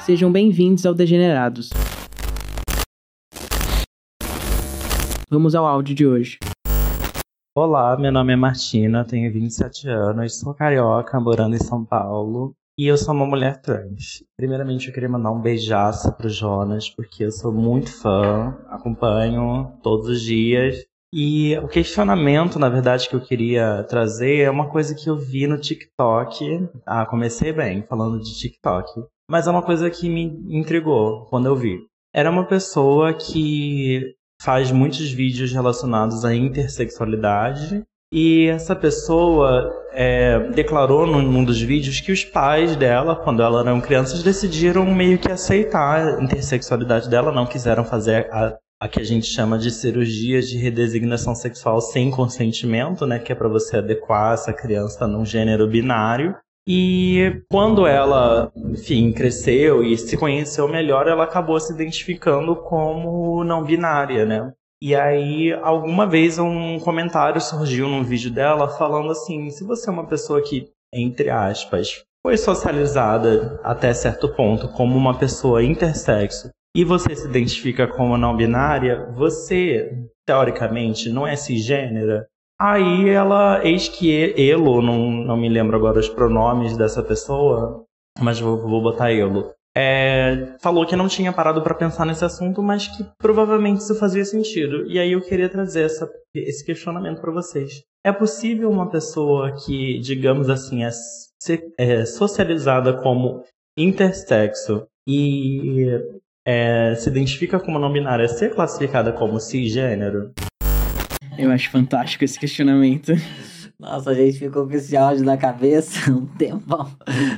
Sejam bem-vindos ao Degenerados. Vamos ao áudio de hoje. Olá, meu nome é Martina, tenho 27 anos, sou carioca, morando em São Paulo. E eu sou uma mulher trans. Primeiramente, eu queria mandar um beijaço pro Jonas, porque eu sou muito fã, acompanho todos os dias. E o questionamento, na verdade, que eu queria trazer é uma coisa que eu vi no TikTok. Ah, comecei bem falando de TikTok. Mas é uma coisa que me intrigou quando eu vi. Era uma pessoa que faz muitos vídeos relacionados à intersexualidade e essa pessoa é, declarou num, dos vídeos que os pais dela, quando elas eram crianças, decidiram meio que aceitar a intersexualidade dela, não quiseram fazer a, a que a gente chama de cirurgia de redesignação sexual sem consentimento, né, que é para você adequar essa criança num gênero binário. E quando ela, enfim, cresceu e se conheceu melhor, ela acabou se identificando como não binária, né? E aí, alguma vez um comentário surgiu num vídeo dela falando assim: se você é uma pessoa que, entre aspas, foi socializada até certo ponto como uma pessoa intersexo e você se identifica como não binária, você, teoricamente, não é cisgênera. Aí ela, eis que Elo, não, não me lembro agora os pronomes dessa pessoa, mas vou, vou botar Elo é, falou que não tinha parado para pensar nesse assunto, mas que provavelmente isso fazia sentido. E aí eu queria trazer essa, esse questionamento para vocês. É possível uma pessoa que, digamos assim, é, é socializada como intersexo e é, se identifica como não binária ser classificada como cisgênero? Eu acho fantástico esse questionamento. Nossa, a gente ficou com esse áudio na cabeça um tempão.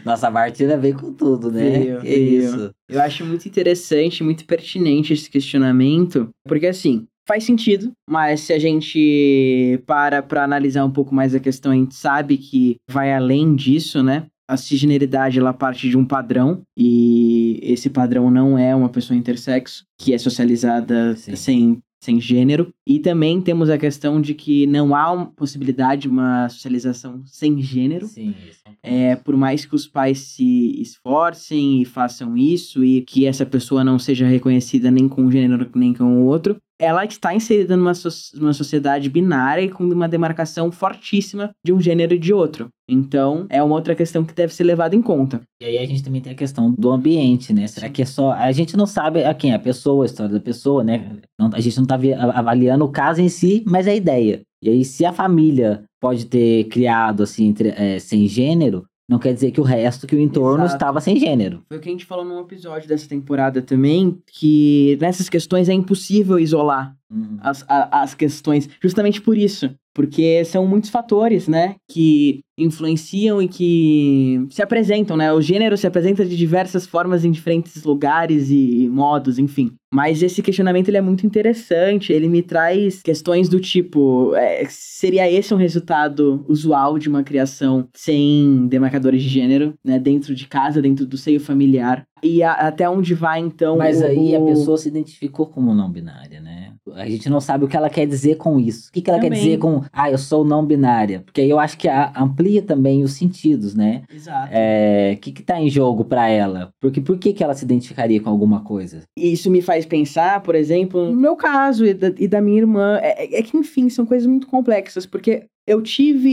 Nossa, Martina veio com tudo, né? Que isso. Eu acho muito interessante, muito pertinente esse questionamento, porque assim, faz sentido, mas se a gente para para analisar um pouco mais a questão, a gente sabe que vai além disso, né? A cisgeneridade ela parte de um padrão e esse padrão não é uma pessoa intersexo que é socializada Sim. sem sem gênero. E também temos a questão de que não há possibilidade de uma socialização sem gênero. Sim, é, por mais que os pais se esforcem e façam isso e que essa pessoa não seja reconhecida nem com um gênero nem com o outro, ela está inserida numa, so sociedade binária e com uma demarcação fortíssima de um gênero e de outro. Então, é uma outra questão que deve ser levada em conta. E aí a gente também tem a questão do ambiente, né? Será que é só. A gente não sabe a quem é a pessoa, a história da pessoa, né? A gente não está avaliando o caso em si, mas é a ideia. E aí, se a família pode ter criado, assim, entre, é, sem gênero, não quer dizer que o resto, que o entorno Exato. estava sem gênero. Foi o que a gente falou num episódio dessa temporada também, que nessas questões é impossível isolar uhum. as, a, as questões, justamente por isso. Porque são muitos fatores, né, que influenciam e que se apresentam, né? O gênero se apresenta de diversas formas em diferentes lugares e modos, enfim. Mas esse questionamento ele é muito interessante, ele me traz questões do tipo, é, seria esse um resultado usual de uma criação sem demarcadores de gênero, né, dentro de casa, dentro do seio familiar? E a, até onde vai então Mas o, aí a pessoa se identificou como não binária, né? A gente não sabe o que ela quer dizer com isso. O que, que ela também. quer dizer com, ah, eu sou não binária? Porque aí eu acho que amplia também os sentidos, né? Exato. É, o que que tá em jogo para ela? Porque por que que ela se identificaria com alguma coisa? Isso me faz pensar, por exemplo, no meu caso e da, e da minha irmã, é, é, é que enfim, são coisas muito complexas, porque eu tive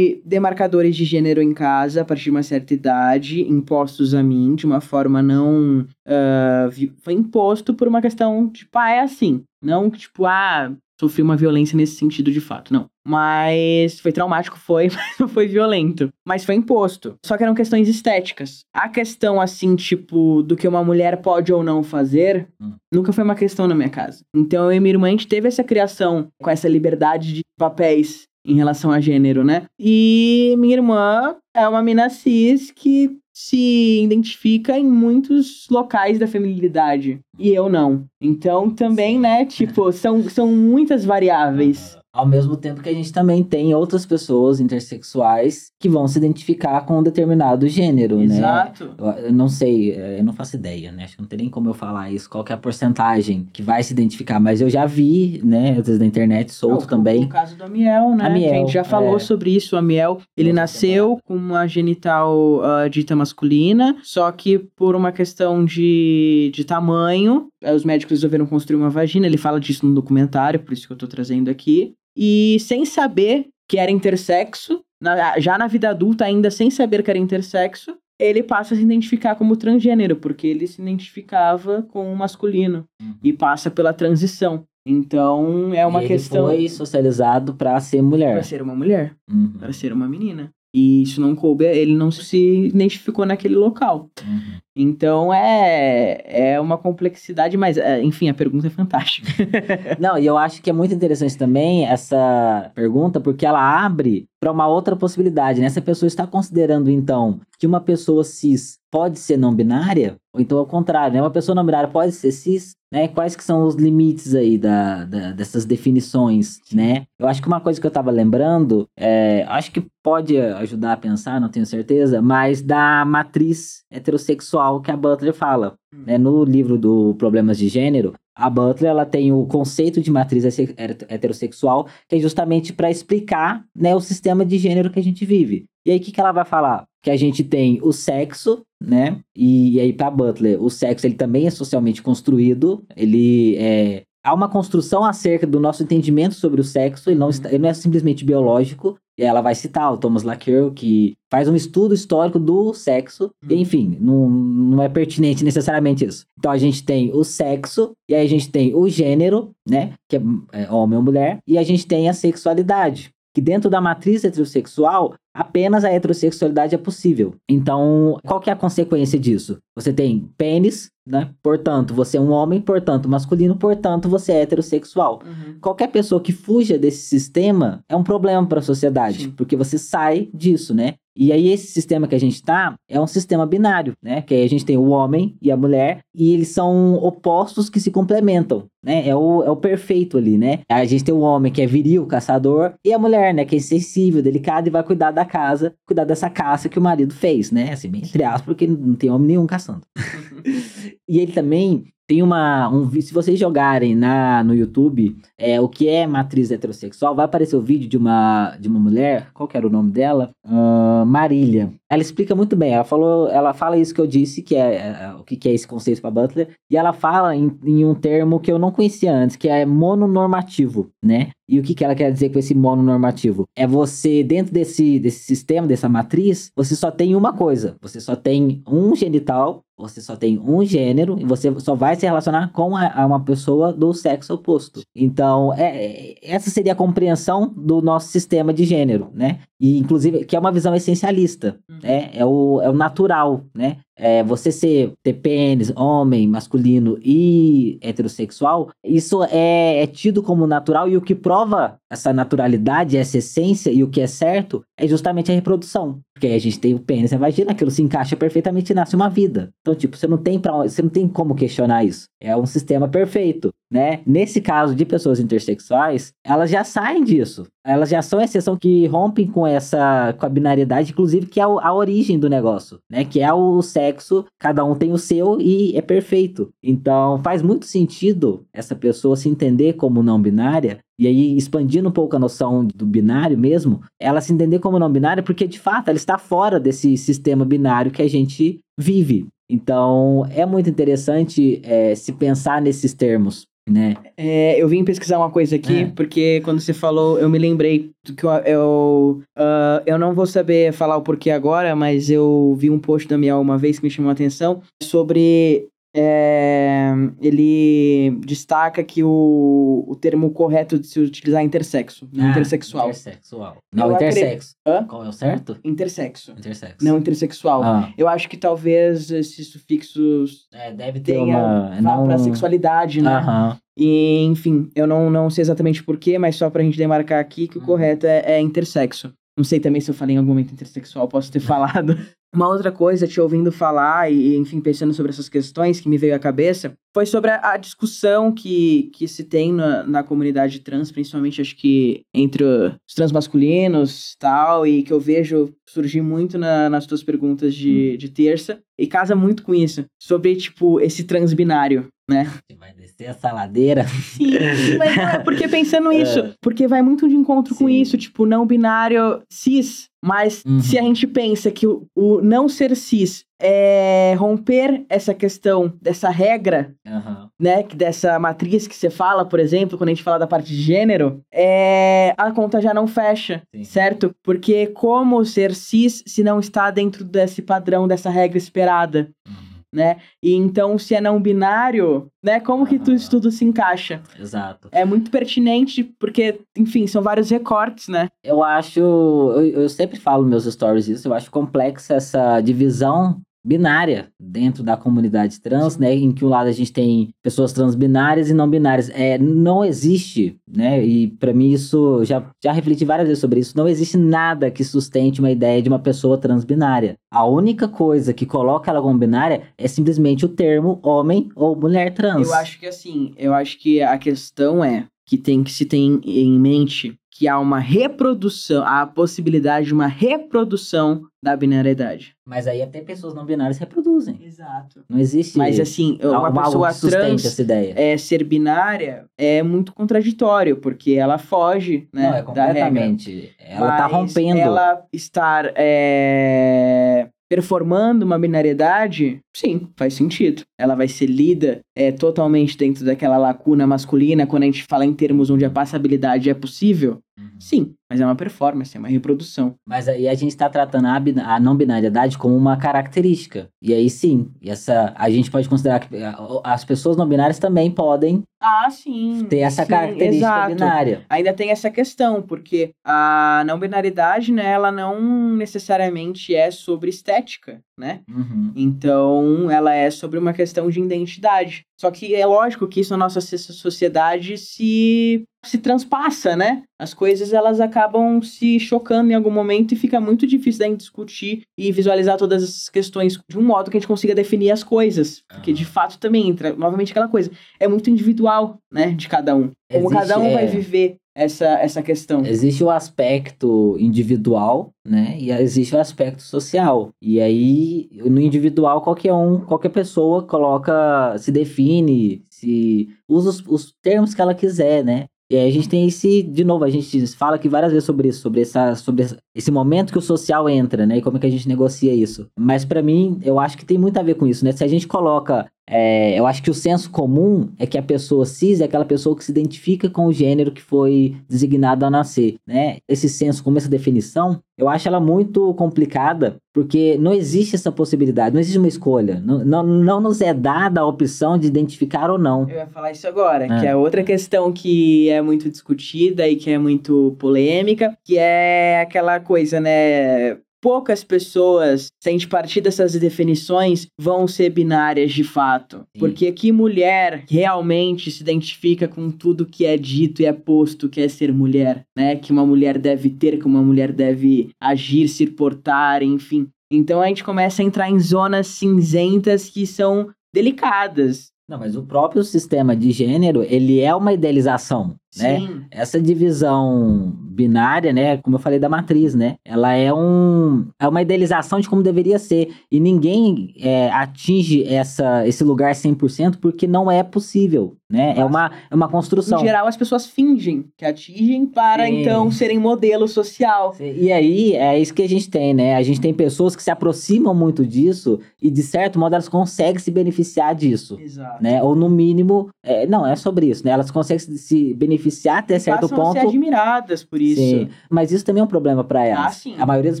demarcadores de gênero em casa a partir de uma certa idade, impostos a mim de uma forma não. Uh, foi imposto por uma questão, tipo, ah, é assim. Não que, tipo, ah, sofri uma violência nesse sentido de fato, não. Mas foi traumático, foi, mas não foi violento. Mas foi imposto. Só que eram questões estéticas. A questão, assim, tipo, do que uma mulher pode ou não fazer, hum. nunca foi uma questão na minha casa. Então eu e minha irmã, a gente teve essa criação com essa liberdade de papéis em relação a gênero, né? E minha irmã é uma mina cis que se identifica em muitos locais da feminilidade e eu não. Então também, né, tipo, são, são muitas variáveis. Ao mesmo tempo que a gente também tem outras pessoas intersexuais que vão se identificar com um determinado gênero, né? Exato. Eu, não sei, é, eu não faço ideia, né? Acho que não tem nem como eu falar isso, qual que é a porcentagem que vai se identificar, mas eu já vi, né, às vezes na internet, solto No- também. No caso do Amiel, né? Amiel, a gente já falou é. sobre isso. O Amiel, ele Outra nasceu com uma genital ah, dita masculina, só que por uma questão de, de tamanho, eh, os médicos resolveram construir uma vagina. Ele fala disso no documentário, por isso que eu tô trazendo aqui. E sem saber que era intersexo, na- já na vida adulta, ainda sem saber que era intersexo, ele passa a se identificar como transgênero, porque ele se identificava com o masculino Uhum. e passa pela transição. Então, é uma E questão Ele foi socializado pra ser mulher. para ser uma mulher, Uhum, para ser uma menina. E isso não coube, ele não se identificou naquele local. uhum. Então é, é uma complexidade, mas é, enfim, a pergunta é fantástica. Não, e eu acho que é muito interessante também essa pergunta, porque ela abre para uma outra possibilidade, né? Se a pessoa está considerando, então, que uma pessoa cis pode ser não binária, ou então ao contrário, né? Uma pessoa não binária pode ser cis, né? Quais que são os limites aí da, da- dessas definições, né? Eu acho que uma coisa que eu tava lembrando, é, acho que pode ajudar a pensar, não tenho certeza, mas da matriz heterossexual que a Butler fala, né? No livro do Problemas de Gênero, a Butler ela tem o conceito de matriz heter- heterossexual, que é justamente para explicar né, o sistema de gênero que a gente vive. E aí, o que, que ela vai falar? Que a gente tem o sexo, né? E, e aí, para Butler, o sexo ele também é socialmente construído. Ele é. Há uma construção acerca do nosso entendimento sobre o sexo, ele não, está, ele não é simplesmente biológico. E ela vai citar o Thomas Laqueur, que faz um estudo histórico do sexo. E, enfim, não, não é pertinente necessariamente isso. Então a gente tem o sexo, e aí a gente tem o gênero, né? Que é, é homem ou mulher, e a gente tem a sexualidade. Que dentro da matriz heterossexual, apenas a heterossexualidade é possível. Então, qual que é a consequência disso? Você tem pênis, né? Portanto, você é um homem, portanto, masculino, portanto, você é heterossexual qualquer pessoa que fuja desse sistema é um problema para a sociedade, Sim. porque você sai disso, né? E aí esse sistema que a gente tá é um sistema binário, né? Que aí a gente tem o homem e a mulher e eles são opostos que se complementam, né? É o, é o perfeito ali, né? A gente tem o homem que é viril, caçador, e a mulher, né? Que é sensível, delicada e vai cuidar da casa, cuidar dessa caça que o marido fez, né? Assim, bem entre aspas, porque não tem homem nenhum caçando. E ele também tem uma. Um, se vocês jogarem na, no YouTube é, o que é matriz heterossexual, vai aparecer o vídeo de uma, de uma mulher. Qual que era o nome dela? Ah, Marília. Ela explica muito bem. Ela falou, ela fala isso que eu disse, que é, é, o que, que é esse conceito para Butler. E ela fala em, em um termo que eu não conhecia antes, que é mononormativo, né? E o que, que ela quer dizer com esse mononormativo? É você, dentro desse, desse sistema, dessa matriz, você só tem uma coisa. Você só tem um genital, você só tem um gênero, e você só vai se relacionar com a, a uma pessoa do sexo oposto. Então, é, é- essa seria a compreensão do nosso sistema de gênero, né? E, inclusive, que é uma visão essencialista, né? É o, é o natural, né? É, você ser, ter pênis, homem, masculino e heterossexual, isso é, é tido como natural e o que prova essa naturalidade, essa essência e o que é certo é justamente a reprodução. Porque aí a gente tem o pênis e a vagina, aquilo se encaixa perfeitamente e nasce uma vida. Então, tipo, você não tem para você não tem como questionar isso. É um sistema perfeito, né? Nesse caso de pessoas intersexuais, elas já saem disso. Elas já são a exceção que rompem com essa com a binariedade, inclusive que é a origem do negócio, né? Que é o sexo, cada um tem o seu e é perfeito. Então, faz muito sentido essa pessoa se entender como não binária e aí, expandindo um pouco a noção do binário mesmo, ela se entender como não binária, porque de fato ela está fora desse sistema binário que a gente vive. Então, é muito interessante é, se pensar nesses termos, né? É, eu vim pesquisar uma coisa aqui, É. porque quando você falou, eu me lembrei que eu. Eu, ah, eu não vou saber falar o porquê agora, mas eu vi um post da Miel uma vez que me chamou a atenção sobre. É, ele destaca que o, o termo correto de se utilizar é intersexo, não Ah, intersexual. Intersexual. Não, Eu acredito. intersexo. Hã? Qual é o certo? Intersexo, Intersexo. não intersexual. Ah, Eu acho que talvez esses sufixos é, deve ter tenha uma. não... pra sexualidade, né? Aham. E, enfim, eu não, não sei exatamente porquê, mas só pra gente demarcar aqui que o Uhum. correto é, é intersexo. Não sei também se eu falei em algum momento intersexual, posso ter falado. Uma outra coisa, te ouvindo falar e, enfim, pensando sobre essas questões que me veio à cabeça, foi sobre a, a discussão que, que se tem na, na comunidade trans, principalmente acho que entre os transmasculinos tal, e que eu vejo surgir muito na, nas tuas perguntas de, de terça, e casa muito com isso, sobre, tipo, esse transbinário, né? Você vai descer essa ladeira. Sim, mas é porque pensando isso, porque vai muito de encontro com Sim. isso, tipo, não binário cis, mas Uhum. se a gente pensa que o, o não ser cis é romper essa questão dessa regra, Aham. né, que dessa matriz que você fala, por exemplo, quando a gente fala da parte de gênero, é a conta já não fecha, Sim. certo? Porque como ser cis se não está dentro desse padrão, dessa regra esperada? Uhum. Né? E então, se é não binário, né? Como que tu, isso tudo se encaixa? Exato. É muito pertinente, porque, enfim, são vários recortes, né? Eu acho. Eu, eu sempre falo meus stories isso, eu acho complexa essa divisão binária dentro da comunidade trans, né? Em que um lado a gente tem pessoas transbinárias e não binárias. É, não existe, né? E pra mim isso já já refleti várias vezes sobre isso. Não existe nada que sustente uma ideia de uma pessoa transbinária. A única coisa que coloca ela como binária é simplesmente o termo homem ou mulher trans. Eu acho que, assim, eu acho que a questão é que tem que se ter em mente que há uma reprodução, há a possibilidade de uma reprodução da binariedade. Mas aí até pessoas não binárias reproduzem. Exato. Não existe. Mas, assim, uma algo- pessoa trans essa ideia. é, ser binária é muito contraditório, porque ela foge, né, Não, é da regra. completamente. Ela tá Mas rompendo. Ela estar é, performando uma binariedade, sim, faz sentido. Ela vai ser lida é, totalmente dentro daquela lacuna masculina, quando a gente fala em termos onde a passabilidade é possível. Uhum. Sim, mas é uma performance, é uma reprodução. Mas aí a gente tá tratando a, a não binariedade como uma característica. E aí sim, e essa, a gente pode considerar que a- as pessoas não binárias também podem Ah, sim. ter essa sim, característica exato. binária. Ainda tem essa questão, porque a não binaridade, né, ela não necessariamente é sobre estética, né? Uhum. Então, ela é sobre uma questão de identidade. Só que é lógico que isso na nossa so- sociedade se se transpassa, né? As coisas elas acabam se chocando em algum momento e fica muito difícil da gente discutir e visualizar todas essas questões de um modo que a gente consiga definir as coisas, porque de fato também entra novamente aquela coisa, é muito individual, né, de cada um. Como Existe, cada um vai é. viver essa essa questão. Existe o aspecto individual, né? E existe o aspecto social. E aí, no individual, qualquer um, qualquer pessoa coloca, se define, se usa os, os termos que ela quiser, né? E aí a gente tem esse, de novo, a gente fala aqui várias vezes sobre isso, sobre, essa, sobre esse momento que o social entra, né? E como é que a gente negocia isso. Mas pra mim, eu acho que tem muito a ver com isso, né? Se a gente coloca é, eu acho que o senso comum é que a pessoa cis é aquela pessoa que se identifica com o gênero que foi designado a nascer, né? Esse senso comum, essa definição, eu acho ela muito complicada, porque não existe essa possibilidade, não existe uma escolha. Não, não, não nos é dada a opção de identificar ou não. Eu ia falar isso agora, É. que é outra questão que é muito discutida e que é muito polêmica, que é aquela coisa, né? Poucas pessoas, se a gente partir dessas definições, vão ser binárias de fato. Sim. Porque que mulher realmente se identifica com tudo que é dito e é posto que é ser mulher, né? Que uma mulher deve ter, que uma mulher deve agir, se portar, enfim. Então a gente começa a entrar em zonas cinzentas que são delicadas. Não, mas o próprio sistema de gênero, ele é uma idealização, né? Sim. Essa divisão binária, né, como eu falei da matriz, né, ela é um é uma idealização de como deveria ser e ninguém é, atinge essa esse lugar 100% porque não é possível, né? É uma é uma construção. Em geral, as pessoas fingem que atingem para Sim. então serem modelo social. E aí, é isso que a gente tem, né? A gente tem pessoas que se aproximam muito disso e, de certo modo, elas conseguem se beneficiar disso. Exato. Né? Ou no mínimo, é, não, é sobre isso, né? Elas conseguem se- se beneficiar até certo ponto. ser admiradas por isso. Sim, mas isso também é um problema para elas. Ah, sim. A maioria das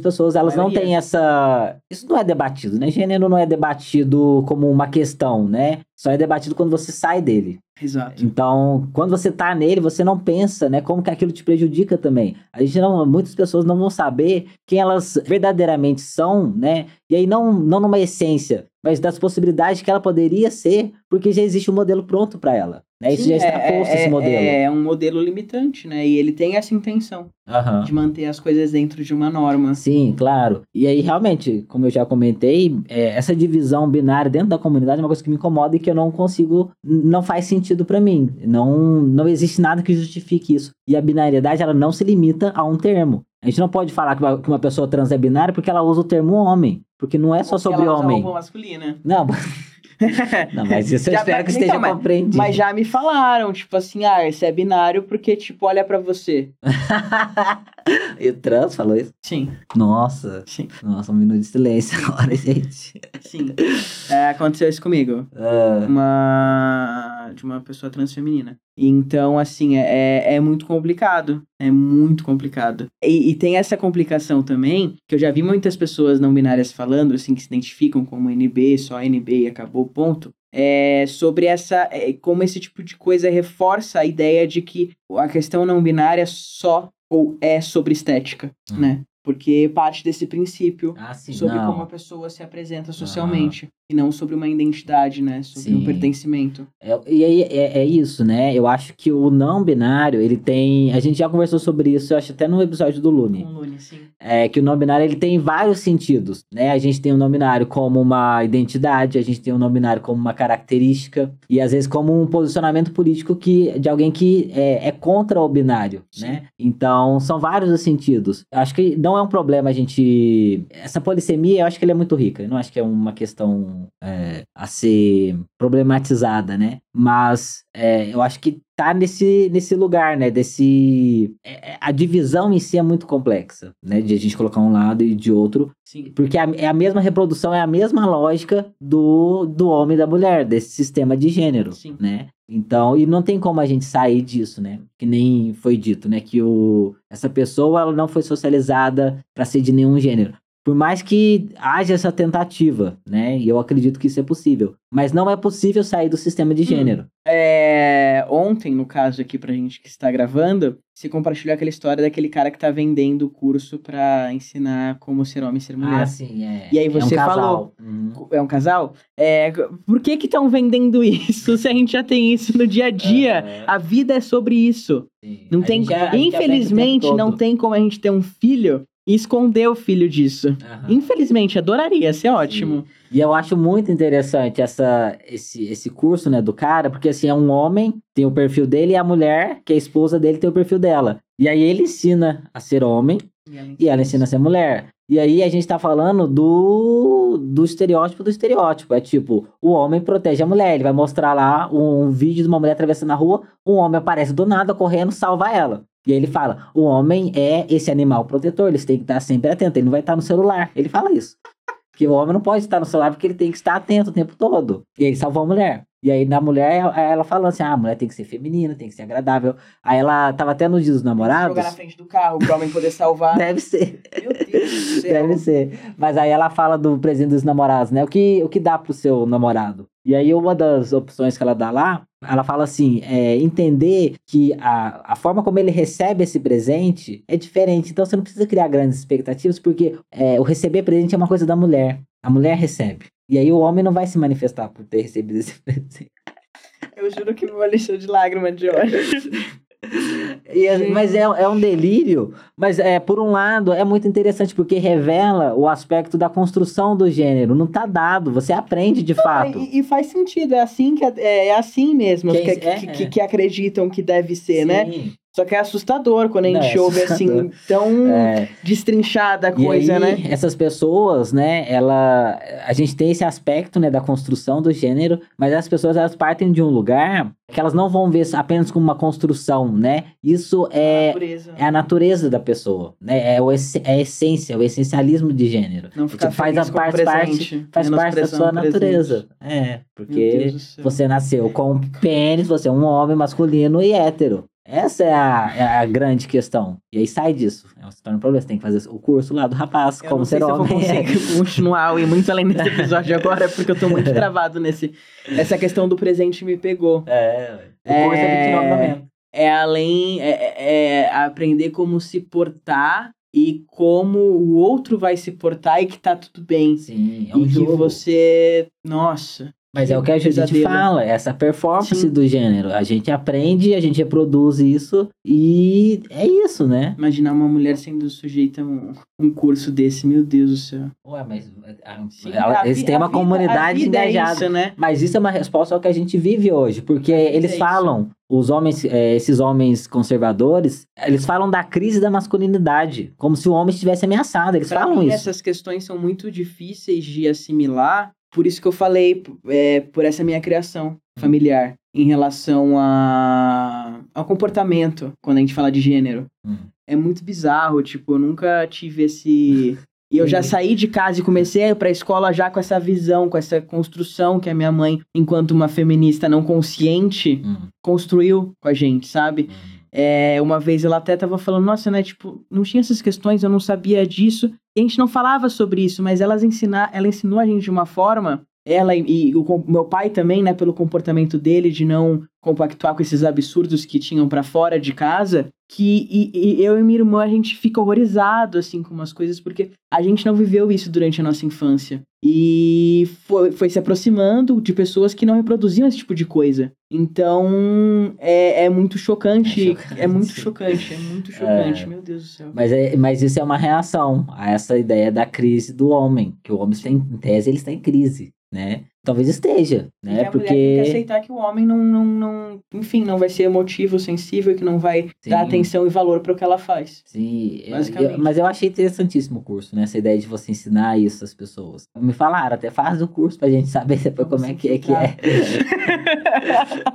pessoas, elas não têm essa. Isso não é debatido, né? Gênero não é debatido como uma questão, né? Só é debatido quando você sai dele. Exato. Então, quando você tá nele, você não pensa, né, como que aquilo te prejudica também. A gente não, muitas pessoas não vão saber quem elas verdadeiramente são, né? E aí não, não numa essência mas das possibilidades que ela poderia ser, porque já existe um modelo pronto para ela. Né? Isso Sim, já está é, posto, é, esse modelo. É um modelo limitante, né? E ele tem essa intenção Aham. de manter as coisas dentro de uma norma. Sim, claro. E aí, realmente, como eu já comentei, é, essa divisão binária dentro da comunidade é uma coisa que me incomoda e que eu não consigo, não faz sentido pra mim. Não, não existe nada que justifique isso. E a binariedade, ela não se limita a um termo. A gente não pode falar que uma, que uma pessoa trans é binária porque ela usa o termo homem. Porque não é só Porque sobre ela usa homem. roupa masculina. Não, não, mas isso eu Já- espero que então, esteja mas- compreendido. Mas já me falaram, tipo assim, ah, esse é binário porque, tipo, olha pra você. e o trans falou isso? Sim, Nossa. sim, Nossa, um minuto de silêncio agora, gente. sim. É, aconteceu isso comigo. Ah, Uma... De uma pessoa trans feminina. Então, assim, é, é muito complicado. É muito complicado. E, e tem essa complicação também, que eu já vi muitas pessoas não binárias falando, assim, que se identificam como NB, só NB e acabou, ponto. É sobre essa. é, como esse tipo de coisa reforça a ideia de que a questão não binária só ou é sobre estética, Hum. né? Porque parte desse princípio ah, sim, sobre não. como a pessoa se apresenta socialmente. E não sobre uma identidade, né? Sobre Sim. um pertencimento. É, e aí é, é isso, né? Eu acho que o não binário, ele tem. A gente já conversou sobre isso, eu acho até no episódio do Lune. O Lune, sim. É que o não binário ele tem vários sentidos, né? A gente tem o não binário como uma identidade, a gente tem o não binário como uma característica e às vezes como um posicionamento político que de alguém que é, é contra o binário, Sim. né? Então são vários os sentidos. Eu Acho que não é um problema a gente essa polissemia, eu acho que ela é muito rica. Eu não acho que é uma questão é, a ser problematizada, né? Mas é, eu acho que tá nesse, nesse lugar, né? Desse. é- é- a divisão em si é muito complexa, né? De a gente colocar um lado e de outro. Sim. Porque a- é a mesma reprodução, é a mesma lógica do, do homem e da mulher, desse sistema de gênero, Sim. né? Então, e não tem como a gente sair disso, né? Que nem foi dito, né? Que o, essa pessoa ela não foi socializada para ser de nenhum gênero. Por mais que haja essa tentativa, né? E eu acredito que isso é possível. Mas não é possível sair do sistema de gênero. É, ontem, no caso aqui pra gente que está gravando, se compartilhou aquela história daquele cara que tá vendendo o curso pra ensinar como ser homem e ser mulher. Ah, sim, é. E aí É um você falou. Uhum. É um casal? É, por que que estão vendendo isso se a gente já tem isso no dia a dia? É, A vida é sobre isso. sim. Não tem, já- o tempo infelizmente, não tem como a gente ter um filho e esconder o filho disso. Aham. Infelizmente, adoraria, ser ótimo. E eu acho muito interessante essa, esse, esse curso, né, do cara, porque assim, é um homem, tem o perfil dele, e a mulher, que é a esposa dele, tem o perfil dela. E aí ele ensina a ser homem e ela ensina a ser mulher. E aí a gente tá falando do, do estereótipo do estereótipo. É tipo, o homem protege a mulher. Ele vai mostrar lá um, vídeo de uma mulher atravessando a rua, um homem aparece do nada correndo, salva ela. E aí ele fala: o homem é esse animal protetor, eles têm que estar sempre atentos, ele não vai estar no celular. Ele fala isso. Que o homem não pode estar no celular porque ele tem que estar atento o tempo todo. E aí salvou a mulher. E aí na mulher, ela falando assim: ah, a mulher tem que ser feminina, tem que ser agradável. Aí ela tava até nos dias dos namorados. Jogar na frente do carro pro homem poder salvar. Deve ser. Meu Deus do céu. Deve ser. Mas aí ela fala do presente dos namorados, né? O que, o que dá pro seu namorado? E aí uma das opções que ela dá lá, ela fala assim, é, entender que a, a forma como ele recebe esse presente é diferente. Então você não precisa criar grandes expectativas, porque é, o receber presente é uma coisa da mulher. A mulher recebe. E aí o homem não vai se manifestar por ter recebido esse presente. Eu juro que me molestou de lágrima de ódio. E é- mas é, é um delírio, mas é, por um lado é muito interessante porque revela o aspecto da construção do gênero. Não tá dado, você aprende de fato. E, e faz sentido, é assim que é, é assim mesmo Que que, é- que, é, que- que- que acreditam que deve ser, né? Só que é assustador quando a gente é ouve assim tão É, destrinchada a coisa, aí, né? essas pessoas, né, ela, a gente tem esse aspecto, né, da construção do gênero, mas as pessoas, elas partem de um lugar que elas não vão ver apenas como uma construção, né, isso é, natureza. é a natureza da pessoa, né, é, o, é a essência, o essencialismo de gênero. Não ficar faz, a parte, presente, faz parte da sua presente. natureza. É, porque você nasceu com pênis, você é um homem masculino e hétero. Essa é a, é a grande questão. E aí sai disso. É, Se torna um problema. Você tem que fazer o curso lá do rapaz, Eu como ser se eu vou homem. continuar e muito além desse episódio agora, porque eu tô muito travado nesse. Essa questão do presente me pegou. É, o É, curso é 29 É além. É, é- é aprender como se portar e como o outro vai se portar e que tá tudo bem. Sim, é um e jogo. que você. Nossa. Mas é o que a gente fala, essa performance Sim. do gênero. A gente aprende, a gente reproduz isso e é isso, né? Imaginar uma mulher sendo sujeita a um, um curso desse, meu Deus do céu. Ué, mas a- Sim, ela- a eles têm uma vida- comunidade é engajada. isso, né? Mas isso é uma resposta ao que a gente vive hoje, porque eles isso. falam, os homens, eh, esses homens conservadores, eles falam da crise da masculinidade, como se o homem estivesse ameaçado. Eles Pra falam mim, isso. essas questões são muito difíceis de assimilar, por isso que eu falei, é, por essa minha criação familiar, em relação a, ao comportamento, quando a gente fala de gênero. Hum. É muito bizarro, tipo, eu nunca tive esse. E eu já saí de casa e comecei a ir pra escola já com essa visão, com essa construção que a minha mãe, enquanto uma feminista não consciente, Hum, construiu com a gente, sabe? hum. É, uma vez ela até tava falando, nossa, né, tipo, não tinha essas questões, eu não sabia disso. E a gente não falava sobre isso, mas elas ensina, ela ensinou a gente de uma forma, ela e, e o meu pai também, né, pelo comportamento dele de não compactuar com esses absurdos que tinham pra fora de casa, que e, e eu e minha irmã a gente fica horrorizado assim com umas coisas porque a gente não viveu isso durante a nossa infância. E foi, foi se aproximando de pessoas que não reproduziam esse tipo de coisa. Então, é, é muito chocante. É chocante. É, muito chocante, é muito chocante, meu Deus do céu. Mas, é, mas isso é uma reação a essa ideia da crise do homem, que o homem está em, em tese ele está em crise, né? Talvez esteja, E né? que a mulher tem que Porque aceitar que o homem não, não, não, enfim, não vai ser emotivo, sensível, que não vai Sim. dar atenção e valor para o que ela faz. Sim, eu- mas eu achei interessantíssimo o curso, né? Essa ideia de você ensinar isso às pessoas. Me falaram, até faz o curso pra gente saber depois como é que é que é.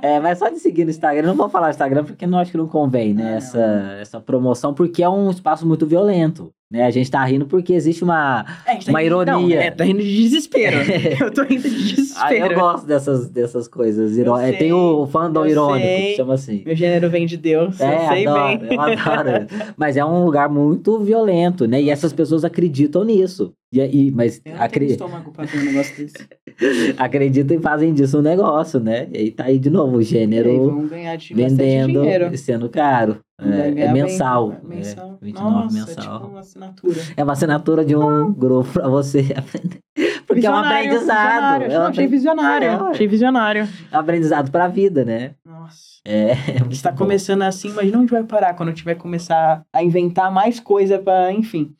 é, mas só de seguir no Instagram, eu não vou falar Instagram porque não acho que não convém, né? Ah, não. essa, essa promoção, porque é um espaço muito violento, né? A gente tá rindo porque existe uma... É, tá Uma rindo- ironia. Não, é, tá rindo de desespero. eu tô rindo de desespero. Ah, eu gosto dessas, dessas coisas. Eu é, tem o fandom eu irônico, sei. que chama assim. Meu gênero vem de Deus, eu É, sei adoro, bem. eu adoro. Mas é um lugar muito violento, né? E essas pessoas acreditam nisso. E, e- mas Eu acre- estômago pra ter um negócio desse. acreditam e fazem disso um negócio, né? E aí tá aí de novo o gênero vendendo e sendo caro. Vai É, é ganhar bem- mensal. mensal. É, 29 Nossa, mensal. É tipo uma assinatura. É uma assinatura de um grupo pra você aprender. Porque é um Visionário, aprendizado. visionário. É um Não, achei visionário. É, achei visionário. é um aprendizado pra vida, né? Nossa. É. A gente tá começando assim, imagina onde vai parar quando tiver começar a inventar mais coisa pra, enfim.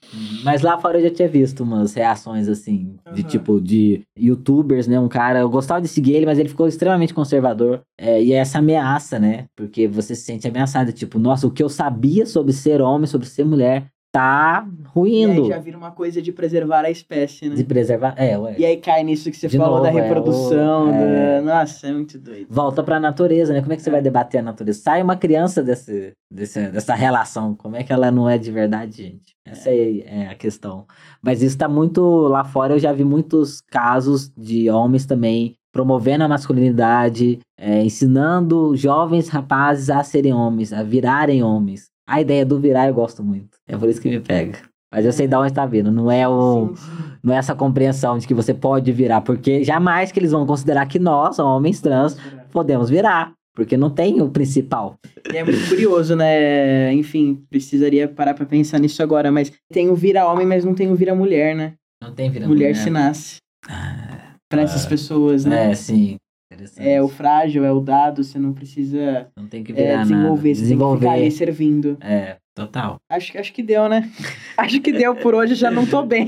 Mas lá fora eu já tinha visto umas reações assim, de Aham. tipo, de youtubers, né? Um cara, eu gostava de seguir ele, mas ele ficou extremamente conservador. É, e é essa ameaça, né? Porque você se sente ameaçado, tipo, nossa, o que eu sabia sobre ser homem, sobre ser mulher, tá E ruindo. aí já vira uma coisa de preservar a espécie, né? De preservar. É, ué. E aí cai nisso que você De falou da novo, é, reprodução. o- é. da- Nossa, é muito doido. Volta pra natureza, né? Como é que você vai debater a natureza? Sai uma criança desse, desse, dessa relação. Como é que ela não é de verdade, gente? Essa é, é a questão. Mas isso tá muito lá fora. Eu já vi muitos casos de homens também promovendo a masculinidade, é, ensinando jovens rapazes a serem homens, a virarem homens. A ideia do virar eu gosto muito. É por isso que me pega. Mas eu sei de onde tá vindo. Não é o. Sim, sim. Não é essa compreensão de que você pode virar, porque jamais que eles vão considerar que nós, homens trans, podemos virar. Porque não tem o principal. E é muito curioso, né? Enfim, precisaria parar pra pensar nisso agora, mas tem o vira homem, mas não tem o vira mulher, né? Não tem vira mulher se nasce. Pra essas pessoas, né? É, sim. É o frágil, é o dado, você não precisa Não tem que é, virar desenvolver, nada. você tem que Desenvolver. ficar ali servindo. É, total. Acho, acho que deu, né? acho que deu por hoje, já não tô bem.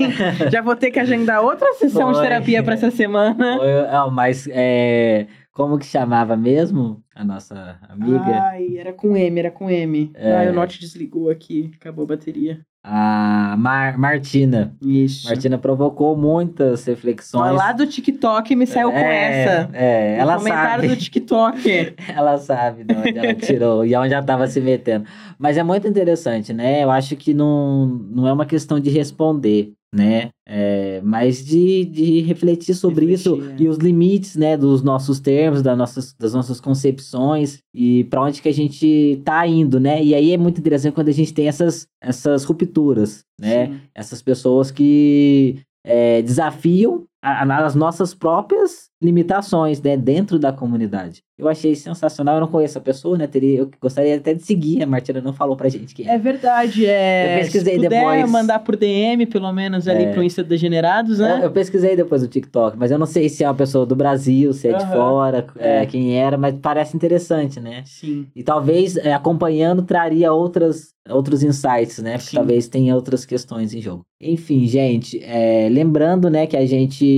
Já vou ter que agendar outra sessão de Foi. terapia pra essa semana. Foi- mas é, como que chamava mesmo a nossa amiga? Ai, era com M, era com M. É. Ai, o Note desligou aqui, acabou a bateria. A Mar- Martina. Isso. Martina provocou muitas reflexões. Lá do TikTok me saiu com É, essa. É, ela comentário sabe. do TikTok. Ela sabe de onde ela tirou e aonde ela estava se metendo. Mas é muito interessante, né? Eu acho que não, não é uma questão de responder, né? É, mas de, de refletir sobre Refletir, isso é. e os limites, né? Dos nossos termos, das nossas, das nossas concepções e para onde que a gente tá indo, né? E aí é muito interessante quando a gente tem essas, essas rupturas, né? Sim. Essas pessoas que é, desafiam as nossas próprias limitações, né, dentro da comunidade. Eu achei sensacional, eu não conheço a pessoa, né, teria, eu gostaria até de seguir, a Martina não falou pra gente que é. verdade, é... Eu pesquisei se puder depois. mandar por DM, pelo menos, ali É. pro Insta Degenerados, né? Eu, eu pesquisei depois do TikTok, mas eu não sei se é uma pessoa do Brasil, se é de Aham. fora, é, É. quem era, mas parece interessante, né? Sim. E talvez é, acompanhando traria outras, outros insights, né? Porque Sim. talvez tenha outras questões em jogo. Enfim, gente, é, lembrando, né, que a gente.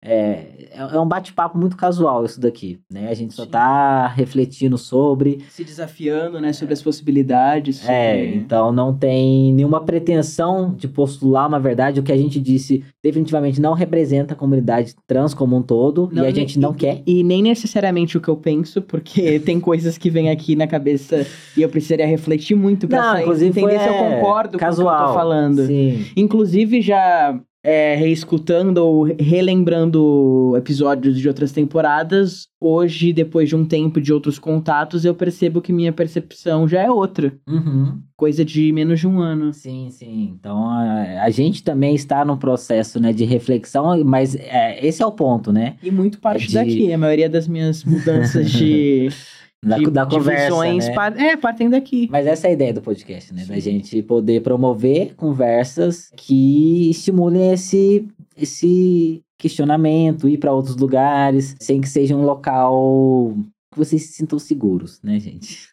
É, é é um bate-papo muito casual isso daqui, né? A gente só Sim. tá refletindo sobre. Se desafiando, né, sobre as possibilidades. É, sobre- então não tem nenhuma pretensão de postular uma verdade. O que a gente disse definitivamente não representa a comunidade trans como um todo. Não, e a nem- gente não quer. E nem necessariamente o que eu penso, porque tem coisas que vêm aqui na cabeça e eu precisaria refletir muito pra Não, sair, inclusive entender foi, se eu é, concordo com o que eu casual. tô falando. Sim. Inclusive, já é, reescutando ou relembrando episódios de outras temporadas, hoje, depois de um tempo de outros contatos, eu percebo que minha percepção já é outra. Uhum. Coisa de menos de um ano. Sim, sim. Então a, a gente também está num processo né, de reflexão, mas é, esse é o ponto, né? E muito parte de- daqui. A maioria das minhas mudanças de, Da, de, da conversa. né? par- é, partem daqui. Mas essa é a ideia do podcast, né? Da Sim. gente poder promover conversas que estimulem esse, esse questionamento, ir para outros lugares, sem que seja um local que vocês se sintam seguros, né, gente?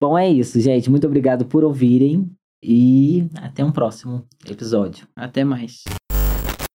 Bom, é isso, gente. Muito obrigado por ouvirem e até um próximo episódio. Até mais.